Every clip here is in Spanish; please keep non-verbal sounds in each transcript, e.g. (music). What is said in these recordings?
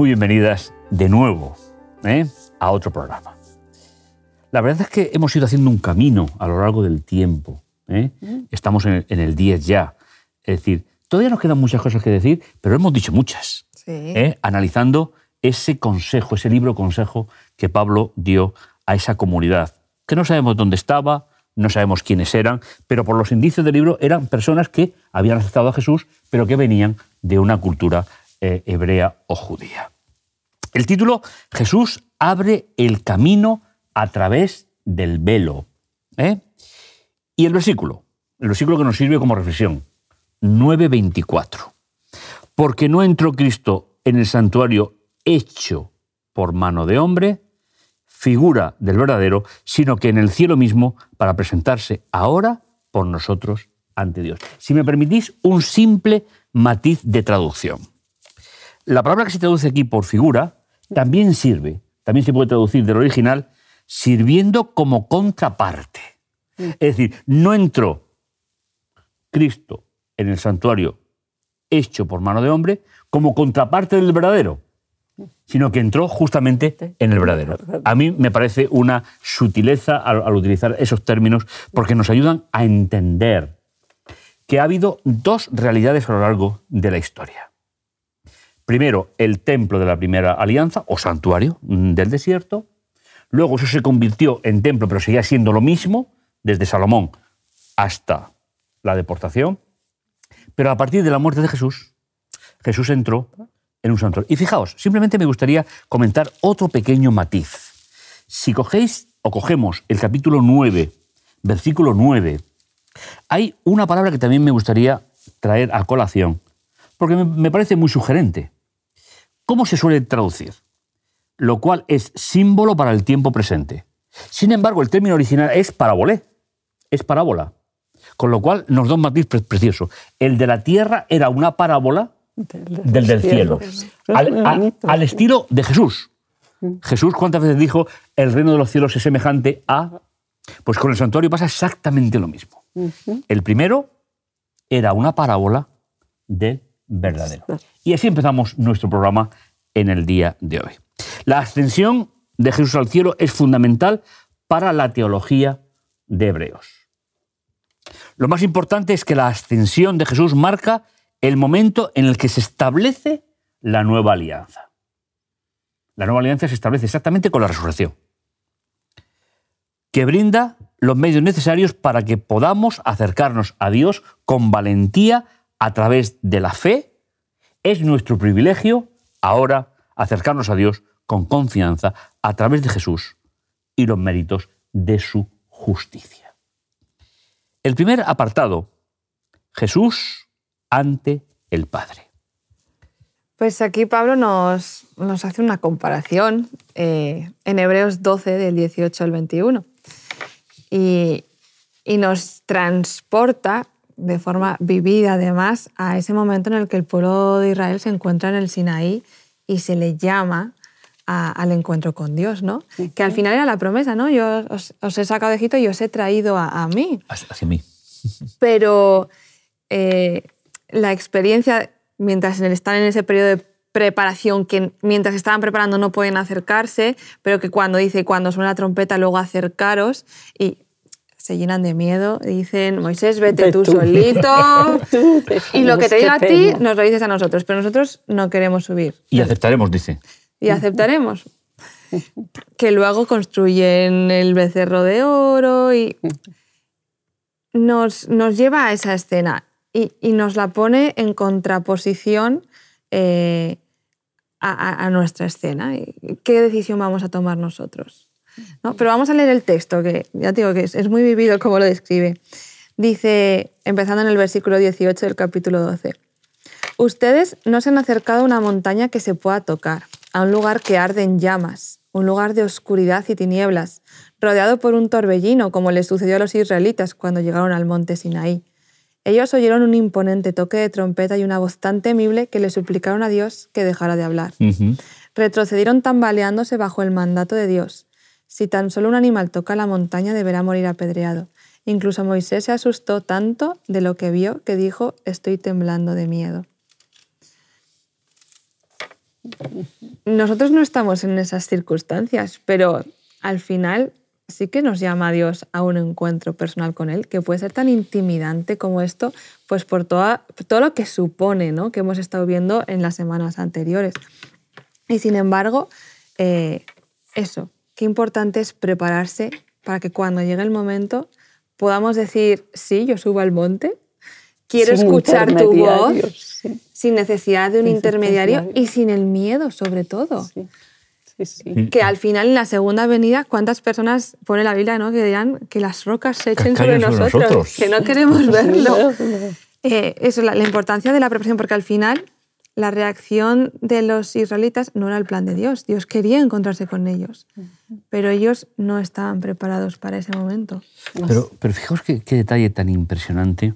Muy bienvenidas de nuevo ¿eh? a otro programa. La verdad es que hemos ido haciendo un camino a lo largo del tiempo. ¿eh? Estamos en el, 10 ya. Es decir, todavía nos quedan muchas cosas que decir, pero hemos dicho muchas. ¿eh? Analizando ese consejo, ese libro consejo que Pablo dio a esa comunidad, que no sabemos dónde estaba, no sabemos quiénes eran, pero por los indicios del libro eran personas que habían aceptado a Jesús, pero que venían de una cultura eh, hebrea o judía. El título, Jesús abre el camino a través del velo. ¿eh? Y el versículo, el versículo que nos sirve como reflexión, 9.24. Porque no entró Cristo en el santuario hecho por mano de hombre, figura del verdadero, sino que en el cielo mismo para presentarse ahora por nosotros ante Dios. Si me permitís, un simple matiz de traducción. La palabra que se traduce aquí por figura también sirve, también se puede traducir del original, sirviendo como contraparte. Es decir, no entró Cristo en el santuario hecho por mano de hombre como contraparte del verdadero, sino que entró justamente en el verdadero. A mí me parece una sutileza al, utilizar esos términos porque nos ayudan a entender que ha habido dos realidades a lo largo de la historia. Primero, el templo de la primera alianza, o santuario mm, del desierto. Luego eso se convirtió en templo, pero seguía siendo lo mismo, desde Salomón hasta la deportación. Pero a partir de la muerte de Jesús, Jesús entró en un santuario. Y fijaos, simplemente me gustaría comentar otro pequeño matiz. Si cogéis o cogemos el capítulo 9, versículo 9, hay una palabra que también me gustaría traer a colación, porque me parece muy sugerente. ¿Cómo se suele traducir? Lo cual es símbolo para el tiempo presente. Sin embargo, el término original es parabolé, es parábola. Con lo cual nos da un matiz precioso. El de la tierra era una parábola del del cielo, al, estilo de Jesús. Jesús, ¿cuántas veces dijo el reino de los cielos es semejante a...? Pues con el santuario pasa exactamente lo mismo. El primero era una parábola del verdadero. Y así empezamos nuestro programa en el día de hoy. La ascensión de Jesús al cielo es fundamental para la teología de Hebreos. Lo más importante es que la ascensión de Jesús marca el momento en el que se establece la nueva alianza. La nueva alianza se establece exactamente con la resurrección, que brinda los medios necesarios para que podamos acercarnos a Dios con valentía a través de la fe. Es nuestro privilegio ahora acercarnos a Dios con confianza a través de Jesús y los méritos de su justicia. El primer apartado, Jesús ante el Padre. Pues aquí Pablo nos, nos hace una comparación eh, en Hebreos 12, del 18 al 21, y, y nos transporta de forma vivida además a ese momento en el que el pueblo de Israel se encuentra en el Sinaí y se le llama al encuentro con Dios, ¿no? Que al final era la promesa, ¿no? Yo os, he sacado de Egipto y os he traído a, mí. Hacia mí. (laughs) Pero eh, la experiencia, mientras están en ese periodo de preparación, que mientras estaban preparando no pueden acercarse, pero que cuando dice, cuando suena la trompeta, luego acercaros, y se llenan de miedo, dicen, Moisés, vete tú, solito, (laughs) y lo que te diga a ti nos lo dices a nosotros, pero nosotros no queremos subir. Y aceptaremos, dice. Y aceptaremos. que luego construyen el becerro de oro y nos, nos lleva a esa escena y, nos la pone en contraposición eh, a, nuestra escena. ¿Qué decisión vamos a tomar nosotros? ¿No? Pero vamos a leer el texto, que ya digo que es, muy vivido como lo describe. Dice, empezando en el versículo 18 del capítulo 12, Ustedes no se han acercado a una montaña que se pueda tocar, a un lugar que arde en llamas, un lugar de oscuridad y tinieblas, rodeado por un torbellino, como les sucedió a los israelitas cuando llegaron al monte Sinaí. Ellos oyeron un imponente toque de trompeta y una voz tan temible que le suplicaron a Dios que dejara de hablar. Retrocedieron tambaleándose bajo el mandato de Dios. Si tan solo un animal toca la montaña deberá morir apedreado. Incluso Moisés se asustó tanto de lo que vio que dijo, estoy temblando de miedo. nosotros no estamos en esas circunstancias, pero al final sí que nos llama Dios a un encuentro personal con Él, que puede ser tan intimidante como esto, pues por todo lo que supone, ¿no? que hemos estado viendo en las semanas anteriores. Y sin embargo, eh, eso, qué importante es prepararse para que cuando llegue el momento podamos decir, sí, yo subo al monte, quiero escuchar tu voz sin necesidad de un intermediario y sin el miedo sobre todo. Que al final en la segunda venida, ¿cuántas personas pone la Biblia ¿no? que dirán que las rocas se echen sobre, nosotros, Que no queremos verlo. Eh, eso, la, la, importancia de la preparación, porque al final la reacción de los israelitas no era el plan de Dios. Dios quería encontrarse con ellos, pero ellos no estaban preparados para ese momento. Pero, pero fijaos qué, qué detalle tan impresionante.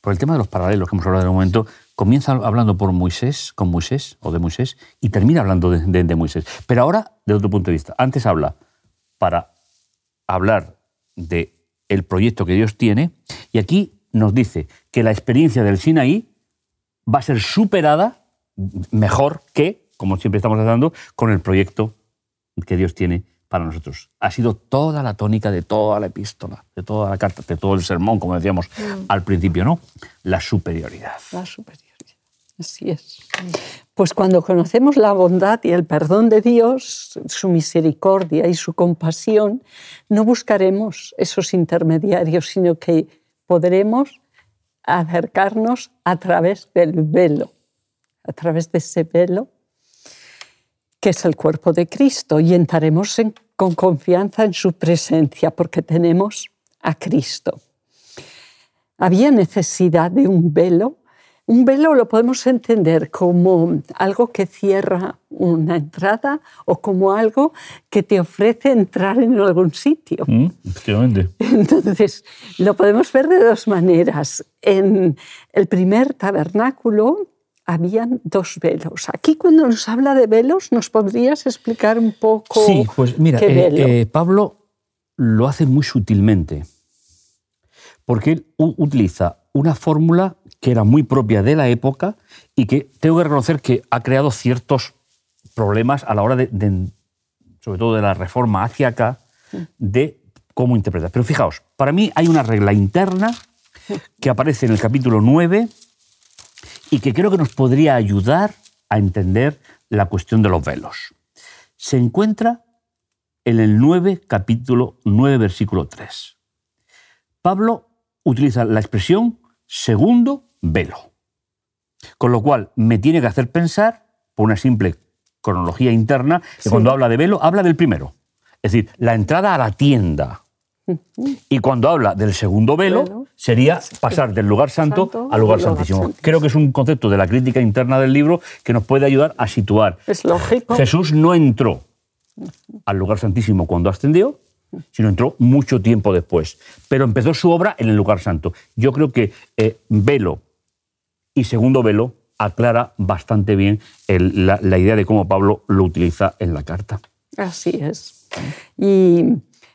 Por el tema de los paralelos que hemos hablado en un momento, comienza hablando por Moisés, con Moisés o de Moisés, y termina hablando de, Moisés. Pero ahora, de otro punto de vista, antes habla para hablar de el proyecto que Dios tiene, y aquí nos dice que la experiencia del Sinaí va a ser superada mejor que, como siempre estamos hablando, con el proyecto que Dios tiene para nosotros. Ha sido toda la tónica de toda la epístola, de toda la carta, de todo el sermón, como decíamos mm. al principio, ¿no? La superioridad. La superioridad. Así es. Pues cuando conocemos la bondad y el perdón de Dios, su misericordia y su compasión, no buscaremos esos intermediarios, sino que podremos acercarnos a través del velo, a través de ese velo que es el cuerpo de Cristo, y entraremos con confianza en su presencia porque tenemos a Cristo. Había necesidad de un velo. Un velo lo podemos entender como algo que cierra una entrada o como algo que te ofrece entrar en algún sitio. Mm, efectivamente. (laughs) Entonces, lo podemos ver de dos maneras. En el primer tabernáculo, habían dos velos. Aquí cuando nos habla de velos, ¿nos podrías explicar un poco? Sí, pues mira, eh, eh, Pablo lo hace muy sutilmente, porque él utiliza una fórmula que era muy propia de la época y que tengo que reconocer que ha creado ciertos problemas a la hora de, sobre todo de la reforma hacia acá, de cómo interpretar. Pero fijaos, para mí hay una regla interna que aparece en el capítulo 9 y que creo que nos podría ayudar a entender la cuestión de los velos. Se encuentra en el 9, capítulo 9, versículo 3. Pablo utiliza la expresión segundo velo, con lo cual me tiene que hacer pensar, por una simple cronología interna, que cuando habla de velo, habla del primero. Es decir, la entrada a la tienda. Y cuando habla del segundo velo, sería pasar del lugar santo, al lugar santísimo. Creo que es un concepto de la crítica interna del libro que nos puede ayudar a situar. Es lógico. Jesús no entró al lugar santísimo cuando ascendió, sino entró mucho tiempo después. Pero empezó su obra en el lugar santo. Yo creo que eh, velo y segundo velo aclara bastante bien la, la idea de cómo Pablo lo utiliza en la carta. Así es. Y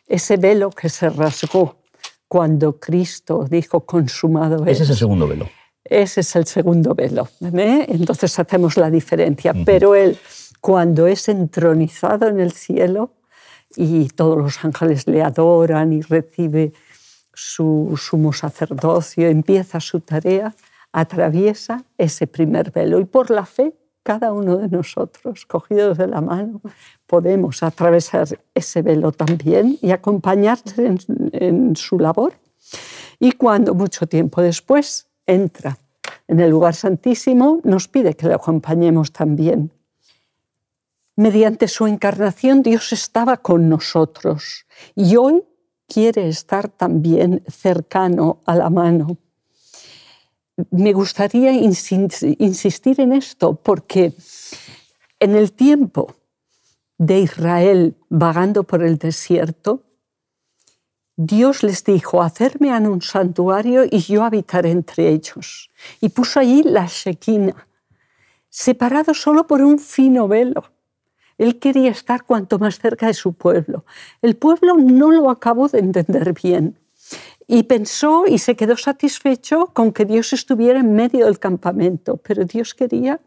ese velo que se rasgó cuando Cristo dijo consumado es. Ese es el segundo velo. Ese es el segundo velo. Entonces hacemos la diferencia. Pero Él, cuando es entronizado en el cielo y todos los ángeles le adoran y recibe su sumo sacerdocio, empieza su tarea, atraviesa ese primer velo y por la fe cada uno de nosotros, cogidos de la mano, podemos atravesar ese velo también y acompañarse en, su labor. Y cuando mucho tiempo después entra en el lugar santísimo, nos pide que le acompañemos también. Mediante su encarnación Dios estaba con nosotros y hoy quiere estar también cercano a la mano me gustaría insistir en esto porque en el tiempo de Israel vagando por el desierto, Dios les dijo, hacerme en un santuario y yo habitaré entre ellos. Y puso allí la Shekinah, separado solo por un fino velo. Él quería estar cuanto más cerca de su pueblo. El pueblo no lo acabó de entender bien y pensó y se quedó satisfecho con que Dios estuviera en medio del campamento, pero Dios quería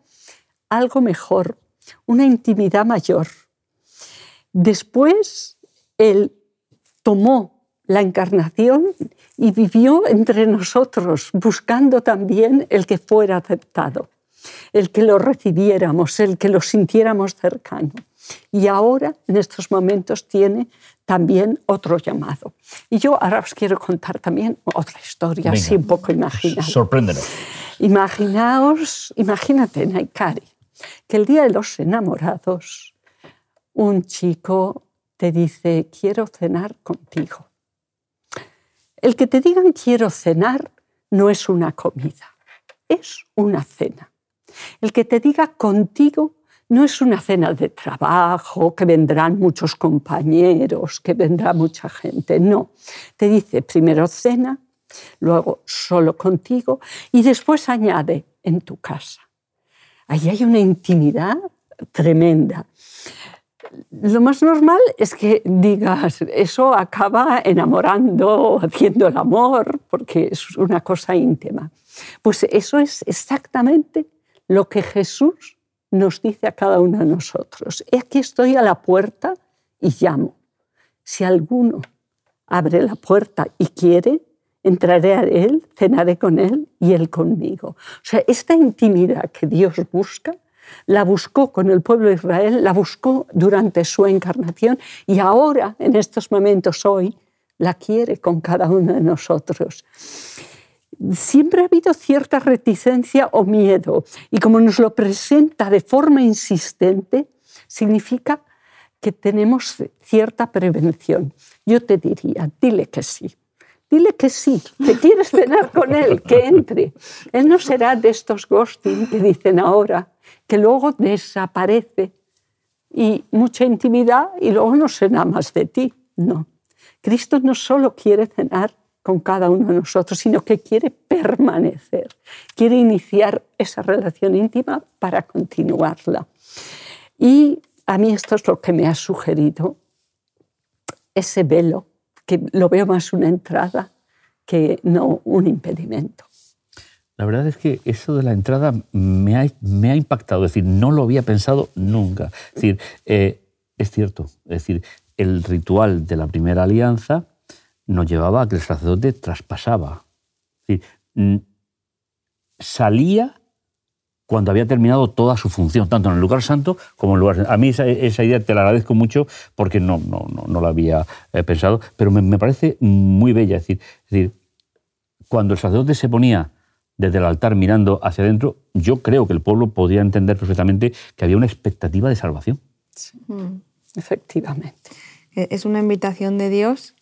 algo mejor. una intimidad mayor. Después, Él tomó la encarnación y vivió entre nosotros, buscando también el que fuera aceptado, el que lo recibiéramos, el que lo sintiéramos cercano. Y ahora, en estos momentos, tiene también otro llamado. Y yo ahora os quiero contar también otra historia, así un poco imaginada. Sorpréndenos. Imaginaos, imagínate, Naikari, que el día de los enamorados, un chico te dice, quiero cenar contigo. El que te digan quiero cenar no es una comida, es una cena. El que te diga contigo no es una cena de trabajo, que vendrán muchos compañeros, que vendrá mucha gente, no. Te dice primero cena, luego solo contigo y después añade en tu casa. Ahí hay una intimidad tremenda. Lo más normal es que digas, eso acaba enamorando, haciendo el amor, porque es una cosa íntima. Pues eso es exactamente lo que Jesús nos dice a cada uno de nosotros. Y aquí estoy a la puerta y llamo. Si alguno abre la puerta y quiere, entraré a Él, cenaré con Él y Él conmigo. O sea, esta intimidad que Dios busca, la buscó con el pueblo de Israel, la buscó durante su encarnación y ahora, en estos momentos hoy, la quiere con cada uno de nosotros. Siempre ha habido cierta reticencia o miedo y como nos lo presenta de forma insistente, significa que tenemos cierta prevención. Yo te diría, dile que sí. Dile que sí, que quieres cenar con él, que entre. Él no será de estos ghosting que dicen ahora, que luego desaparece y mucha intimidad y luego no será más de ti. No. Cristo no solo quiere cenar con cada uno de nosotros, sino que quiere permanecer, quiere iniciar esa relación íntima para continuarla. Y a mí esto es lo que me ha sugerido ese velo que lo veo más una entrada que no un impedimento. La verdad es que eso de la entrada me ha, me ha impactado, es decir, no lo había pensado nunca. Es decir, eh, es cierto, es decir, el ritual de la primera alianza nos llevaba a que el sacerdote traspasaba. Es decir, salía cuando había terminado toda su función, tanto en el lugar santo como en el lugar A mí esa, idea te la agradezco mucho porque no, no, no, la había eh, pensado, pero me, parece muy bella. Es decir, es decir, cuando el sacerdote se ponía desde el altar mirando hacia adentro, yo creo que el pueblo podía entender perfectamente que había una expectativa de salvación. Mm. Efectivamente. E, es una invitación de Dios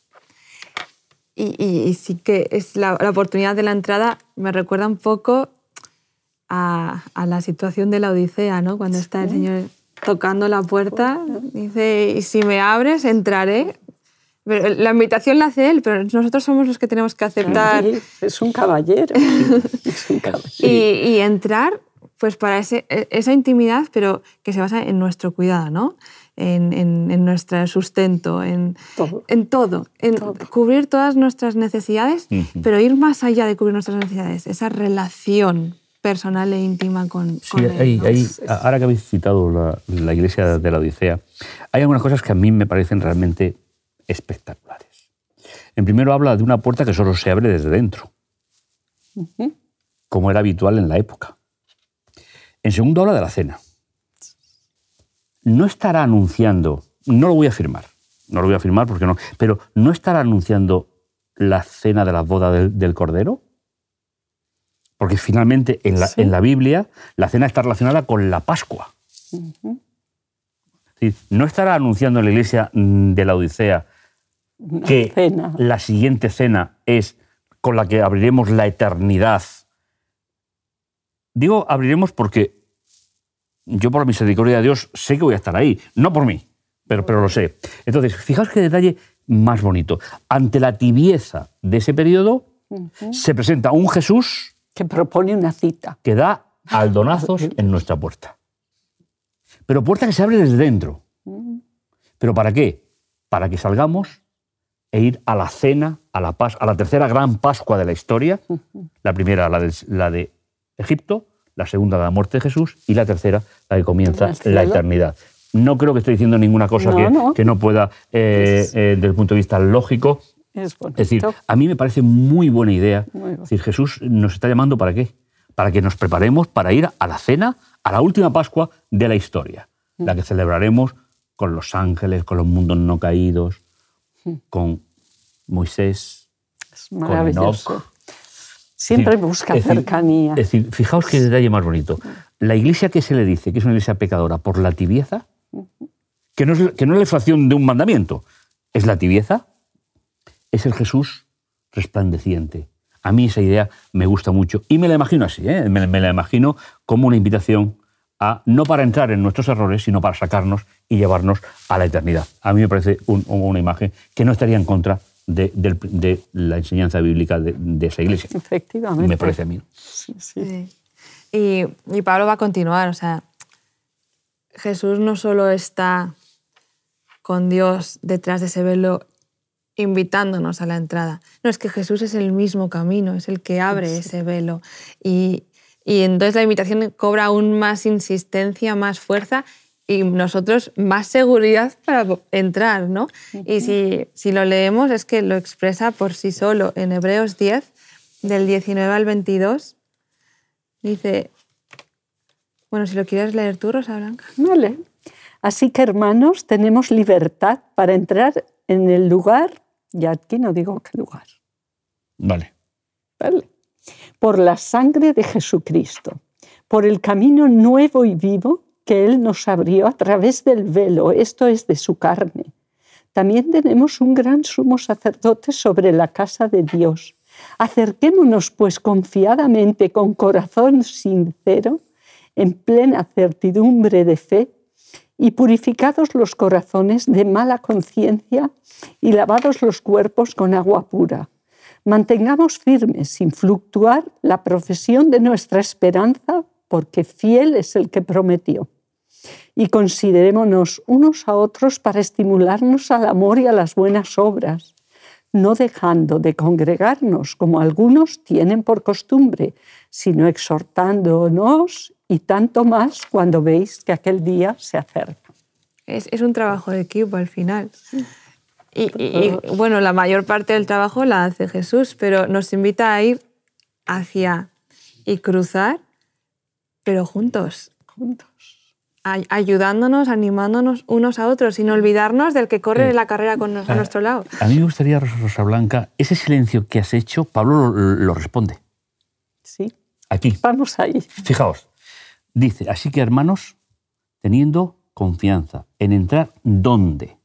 y, sí que es la, la, oportunidad de la entrada, me recuerda un poco a, la situación de la Odisea, ¿no? Cuando está el Señor tocando la puerta, dice, y si me abres, entraré. Pero la invitación la hace él, pero nosotros somos los que tenemos que aceptar. es un caballero. (laughs) Y, entrar, pues para ese, e, esa intimidad, pero que se basa en nuestro cuidado, ¿no? En, en, nuestro sustento, en todo, en, todo, en cubrir todas nuestras necesidades, pero ir más allá de cubrir nuestras necesidades, esa relación personal e íntima con, sí, él. ahora que habéis citado la, iglesia de la Odisea, hay algunas cosas que a mí me parecen realmente espectaculares. En primero habla de una puerta que solo se abre desde dentro, como era habitual en la época. En segundo habla de la cena. No estará anunciando, no lo voy a afirmar, no lo voy a afirmar porque no, pero no estará anunciando la cena de la boda del Cordero. Porque finalmente en la, Biblia la cena está relacionada con la Pascua. no estará anunciando en la iglesia de la Odisea que la siguiente cena es con la que abriremos la eternidad. Digo abriremos porque yo por la misericordia de Dios sé que voy a estar ahí, no por mí, pero, pero lo sé. Entonces, fijaos qué detalle más bonito. Ante la tibieza de ese periodo, se presenta un Jesús que propone una cita. Que da aldonazos (laughs) en nuestra puerta. Pero puerta que se abre desde dentro. ¿Pero para qué? Para que salgamos e ir a la cena, a la, a la tercera gran Pascua de la historia. La primera, la de, la de Egipto, la segunda la muerte de Jesús y la tercera la que comienza la eternidad. No creo que estoy diciendo ninguna cosa No, que, no. que no pueda, eh, Es- eh, desde el punto de vista lógico. Es. Es decir, a mí me parece muy buena idea. Muy. Es decir, Jesús nos está llamando para qué? Para que nos preparemos para ir a la cena, a la última Pascua de la historia, la que celebraremos con los ángeles, con los mundos no caídos, con Moisés, es maravilloso. Siempre decir, busca es decir, cercanía. Es decir, fijaos qué detalle más bonito. La iglesia que se le dice que es una iglesia pecadora por la tibieza, que no es, que no es la infracción de un mandamiento, es la tibieza, es el Jesús resplandeciente. A mí esa idea me gusta mucho y me la imagino así, ¿eh? me, me la imagino como una invitación a no para entrar en nuestros errores, sino para sacarnos y llevarnos a la eternidad. A mí me parece un- una imagen que no estaría en contra de, la enseñanza bíblica de, de esa iglesia. Efectivamente. Me parece a mí. Sí, sí. Sí. Y, y Pablo va a continuar, o sea, Jesús no solo está con Dios detrás de ese velo invitándonos a la entrada, no, es que Jesús es el mismo camino, es el que abre ese velo. Y, y entonces la invitación cobra aún más insistencia, más fuerza y nosotros más seguridad para entrar, ¿no? Y si, si lo leemos es que lo expresa por sí solo en Hebreos 10, del 19 al 22, Dice, bueno, si lo quieres leer tú, Rosa Blanca. Vale. Así que, hermanos, tenemos libertad para entrar en el lugar, y aquí no digo qué lugar, Vale. ¿vale? Por la sangre de Jesucristo, por el camino nuevo y vivo que Él nos abrió a través del velo, esto es de su carne. También tenemos un gran sumo sacerdote sobre la casa de Dios. Acerquémonos pues confiadamente, con corazón sincero, en plena certidumbre de fe, y purificados los corazones de mala conciencia y lavados los cuerpos con agua pura. Mantengamos firmes, sin fluctuar, la profesión de nuestra esperanza, porque fiel es el que prometió. Y considerémonos unos a otros para estimularnos al amor y a las buenas obras, no dejando de congregarnos como algunos tienen por costumbre, sino exhortándonos y tanto más cuando veis que aquel día se acerca. Es, es un trabajo de equipo al final. Y, y- y, bueno, la mayor parte del trabajo la hace Jesús, pero nos invita a ir hacia y cruzar, pero juntos, Juntos. Ay- ayudándonos, animándonos unos a otros, sin olvidarnos del que corre Sí. la carrera con nos- a nuestro lado. A mí me gustaría, Rosa Rosa Blanca, ese silencio que has hecho, Pablo lo, lo responde. Sí, Aquí. vamos ahí. Fijaos. Dice, así que hermanos, teniendo confianza en entrar dónde.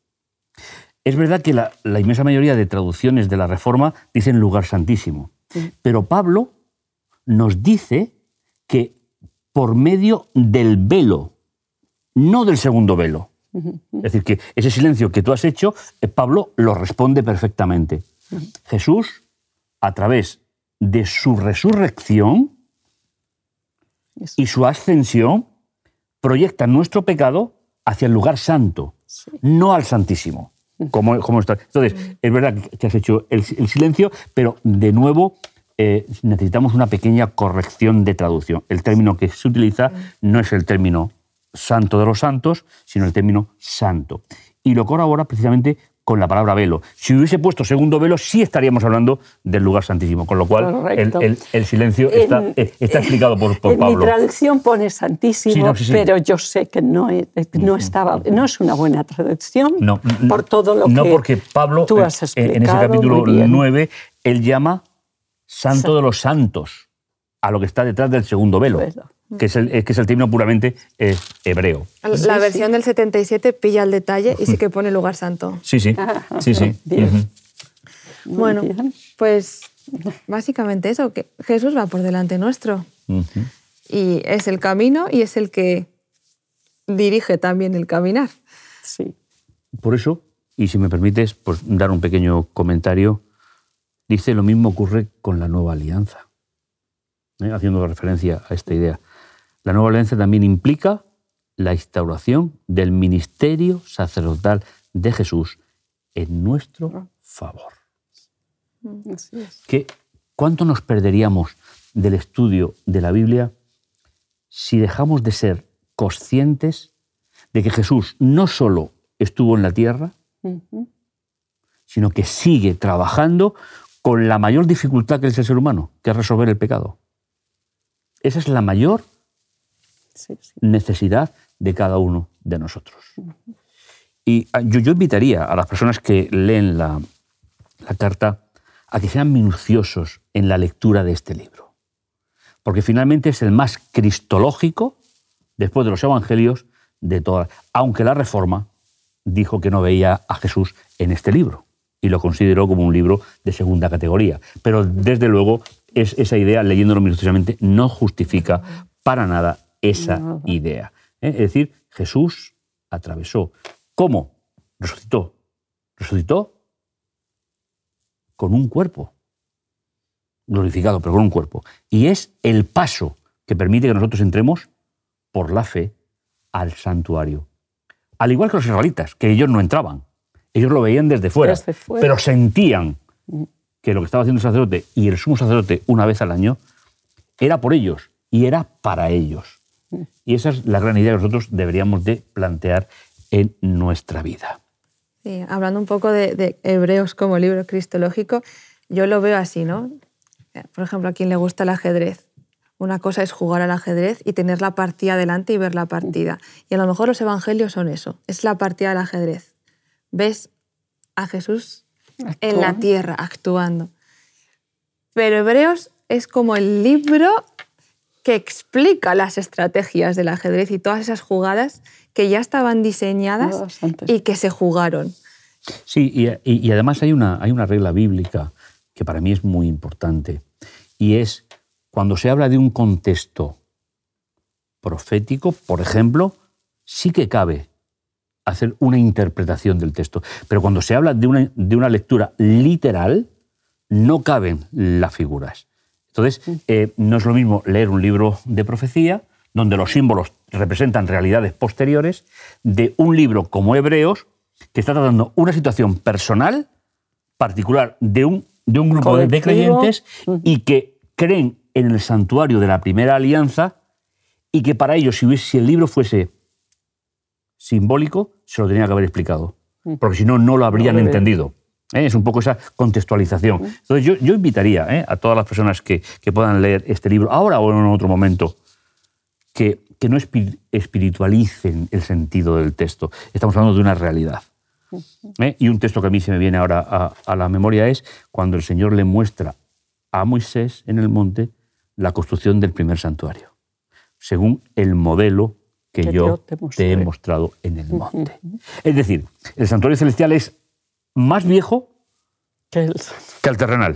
Es verdad que la, la inmensa mayoría de traducciones de la Reforma dicen lugar santísimo, pero Pablo nos dice que por medio del velo, no del segundo velo. Es decir, que ese silencio que tú has hecho, eh, Pablo lo responde perfectamente. Jesús, a través de su resurrección y su ascensión, proyecta nuestro pecado hacia el lugar santo, Sí. no al santísimo. Como, como está. Entonces, es verdad que has hecho el, el silencio, pero de nuevo eh, necesitamos una pequeña corrección de traducción. El término que se utiliza no es el término santo de los santos, sino el término santo. Y lo corrobora precisamente con la palabra velo. Si hubiese puesto segundo velo, sí estaríamos hablando del lugar santísimo, con lo cual el, Correcto. el- el silencio está, En- eh, está explicado por, por en Pablo. mi traducción pone santísimo, Sí, no, sí, sí. pero yo sé que no, es- no estaba, no es una buena traducción No, por todo lo que porque Pablo tú eh, has eh, explicado. en ese capítulo muy bien. 9 él llama santo Sa- de los santos a lo que está detrás del segundo velo, Velo. Que es el, que es el término puramente eh, hebreo. La Sí, versión del 77 pilla el detalle y sí que pone lugar santo. Sí, sí, sí, sí. (laughs) Ujú. Muy Bueno, pues básicamente eso, que Jesús va por delante nuestro. Ujú. Y es el camino y es el que dirige también el caminar. Sí. Por eso, y si me permites pues, dar un pequeño comentario, dice lo mismo ocurre con la nueva alianza, ¿eh? haciendo referencia a esta idea. La nueva alianza también implica la instauración del ministerio sacerdotal de Jesús en nuestro favor. Así es. que ¿Cuánto nos perderíamos del estudio de la Biblia si dejamos de ser conscientes de que Jesús no solo estuvo en la tierra, sino que sigue trabajando con la mayor dificultad que es el ser humano, que es resolver el pecado. Esa es la mayor necesidad de cada uno de nosotros. Y ah, yo, invitaría a las personas que leen la, la carta a que sean minuciosos en la lectura de este libro, porque finalmente es el más cristológico, después de los evangelios, de todas, aunque la Reforma dijo que no veía a Jesús en este libro y lo consideró como un libro de segunda categoría. Pero desde luego es, esa idea, leyéndolo minuciosamente, no justifica para nada esa idea. ¿eh? Es decir, Jesús atravesó. ¿Cómo? Resucitó. Resucitó con un cuerpo. Glorificado, pero con un cuerpo. Y es el paso que permite que nosotros entremos por la fe al santuario. Al igual que los israelitas, que ellos no entraban. Ellos lo veían desde fuera, desde fuera. pero sentían que lo que estaba haciendo el sacerdote y el sumo sacerdote una vez al año era por ellos y era para ellos. Y esa es la gran idea que nosotros deberíamos de plantear en nuestra vida. Sí, hablando un poco de, Hebreos como libro cristológico, yo lo veo así, ¿no? Por ejemplo, a quien le gusta el ajedrez. Una cosa es jugar al ajedrez y tener la partida delante y ver la partida. Y a lo mejor los evangelios son eso, es la partida del ajedrez. Ves a Jesús en la tierra actuando. Pero Hebreos es como el libro que explica las estrategias del ajedrez y todas esas jugadas que ya estaban diseñadas y que se jugaron. Sí, y, además hay una, hay una regla bíblica que para mí es muy importante, y es cuando se habla de un contexto profético, por ejemplo, sí que cabe hacer una interpretación del texto, pero cuando se habla de una, de una lectura literal, no caben las figuras. Entonces, eh, no es lo mismo leer un libro de profecía, donde los símbolos representan realidades posteriores, de un libro como Hebreos, que está tratando una situación personal, particular, de un, de un grupo de, creyentes y que creen en el santuario de la primera alianza y que para ellos, si, si el libro fuese simbólico, se lo tenía que haber explicado, porque si no, no lo habrían entendido. ¿Eh? Es un poco esa contextualización. Entonces yo, yo invitaría ¿eh? a todas las personas que, que, puedan leer este libro, ahora o en otro momento, que, que no espiritualicen el sentido del texto. Estamos hablando de una realidad. ¿eh? Y un texto que a mí se me viene ahora a, a, la memoria es cuando el Señor le muestra a Moisés en el monte la construcción del primer santuario, según el modelo que, yo te, he mostrado en el monte. Es decir, el santuario celestial es más viejo que el, terrenal.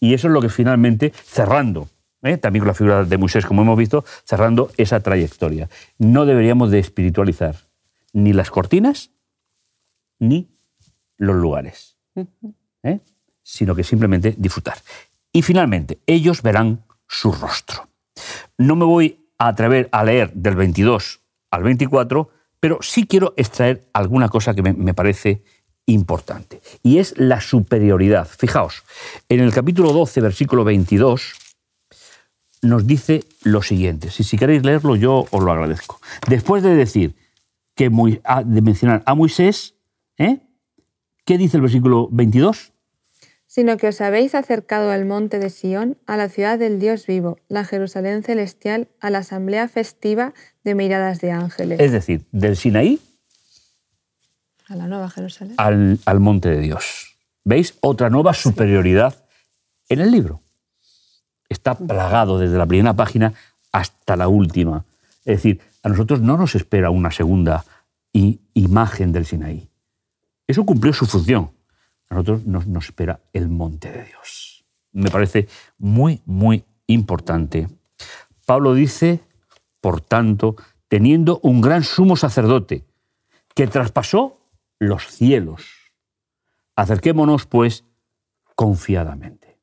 Y eso es lo que finalmente, cerrando, ¿eh? también con la figura de Moisés, como hemos visto, cerrando esa trayectoria. No deberíamos de espiritualizar ni las cortinas ni los lugares, ¿eh? sino que simplemente disfrutar. Y finalmente, ellos verán su rostro. No me voy a atrever a leer del 22 al 24, pero sí quiero extraer alguna cosa que me, me parece importante, y es la superioridad. Fijaos, en el capítulo 12, versículo 22, nos dice lo siguiente. Si, si queréis leerlo, yo os lo agradezco. Después de decir que de mencionar a Moisés, ¿eh? ¿qué dice el versículo 22? Sino que os habéis acercado al monte de Sión, a la ciudad del Dios vivo, la Jerusalén celestial, a la asamblea festiva de miradas de ángeles. Es decir, del Sinaí a la Nueva Jerusalén. Al, monte de Dios. ¿Veis? Otra nueva superioridad en el libro. Está plagado desde la primera página hasta la última. Es decir, a nosotros no nos espera una segunda imagen del Sinaí. Eso cumplió su función. A nosotros nos, nos espera el monte de Dios. Me parece muy, muy importante. Pablo dice, por tanto, teniendo un gran sumo sacerdote que traspasó los cielos. Acerquémonos, pues, confiadamente.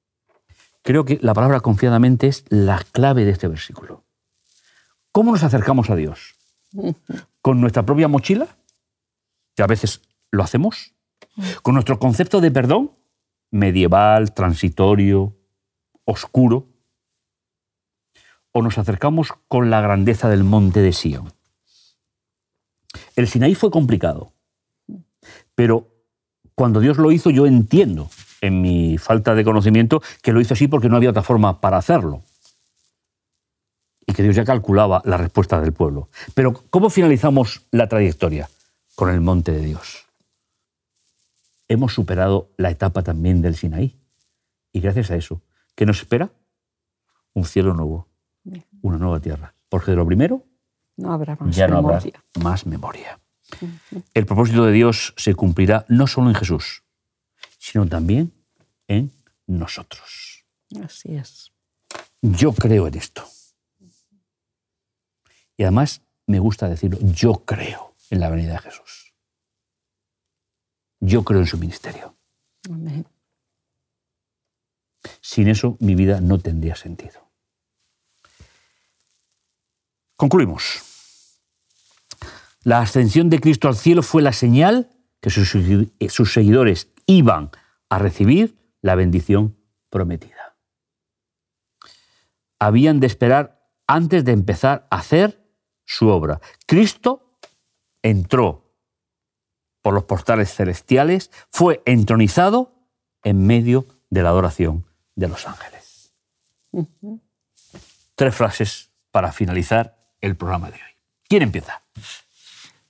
Creo que la palabra confiadamente es la clave de este versículo. ¿Cómo nos acercamos a Dios? (laughs) ¿Con nuestra propia mochila? Que a veces lo hacemos. ¿Con nuestro concepto de perdón? Medieval, transitorio, oscuro. o nos acercamos con la grandeza del monte de Sion. El Sinaí fue complicado, pero cuando Dios lo hizo yo entiendo en mi falta de conocimiento que lo hizo así porque no había otra forma para hacerlo. Y que Dios ya calculaba la respuesta del pueblo. Pero ¿cómo finalizamos la trayectoria? Con el monte de Dios. Hemos superado la etapa también del Sinaí. Y gracias a eso, ¿qué nos espera? Un cielo nuevo, una nueva tierra. Porque de lo primero no habrá más ya no habrá más memoria. El propósito de Dios se cumplirá no solo en Jesús, sino también en nosotros. Así es. Yo creo en esto. Y además me gusta decirlo, yo creo en la venida de Jesús. Yo creo en su ministerio. Amén. Sin eso mi vida no tendría sentido. Concluimos. La ascensión de Cristo al cielo fue la señal que sus, sus seguidores iban a recibir la bendición prometida. Habían de esperar antes de empezar a hacer su obra. Cristo entró por los portales celestiales, fue entronizado en medio de la adoración de los ángeles. Tres frases para finalizar el programa de hoy. ¿Quién empieza?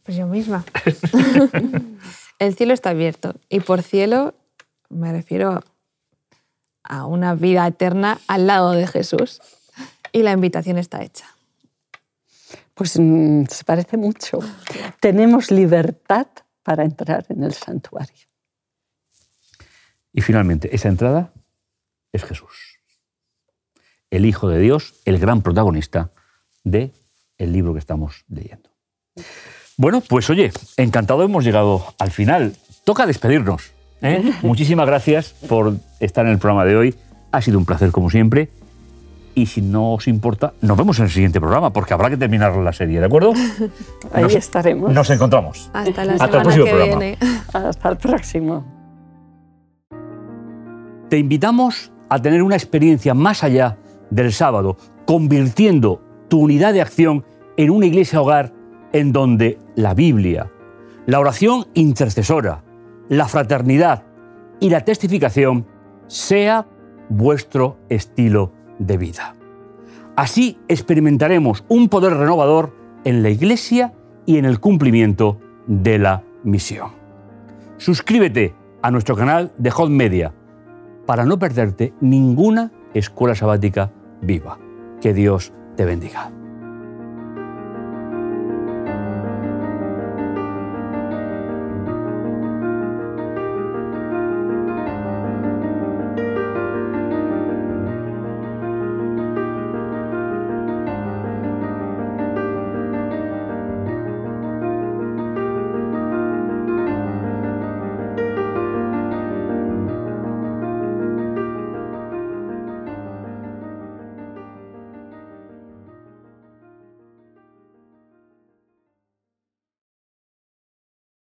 Pues yo misma. (laughs) el cielo está abierto y por cielo me refiero a una vida eterna al lado de Jesús y la invitación está hecha. Pues mm, se parece mucho. Tenemos libertad para entrar en el santuario. Y finalmente, esa entrada es Jesús, el Hijo de Dios, el gran protagonista de el libro que estamos leyendo. Bueno, pues oye, encantado hemos llegado al final. Toca despedirnos. ¿eh? (laughs) Muchísimas gracias por estar en el programa de hoy. Ha sido un placer como siempre. Y si no os importa, nos vemos en el siguiente programa, porque habrá que terminar la serie, ¿de acuerdo? (laughs) Ahí Nos- estaremos. Nos encontramos. Hasta la Hasta el semana próximo que programa. viene. (laughs) Hasta el próximo. Te invitamos a tener una experiencia más allá del sábado, convirtiendo tu unidad de acción en una iglesia hogar en donde la Biblia, la oración intercesora, la fraternidad y la testificación sea vuestro estilo de vida. Así experimentaremos un poder renovador en la iglesia y en el cumplimiento de la misión. Suscríbete a nuestro canal de Hot Media para no perderte ninguna escuela sabática viva. Que Dios te bendiga.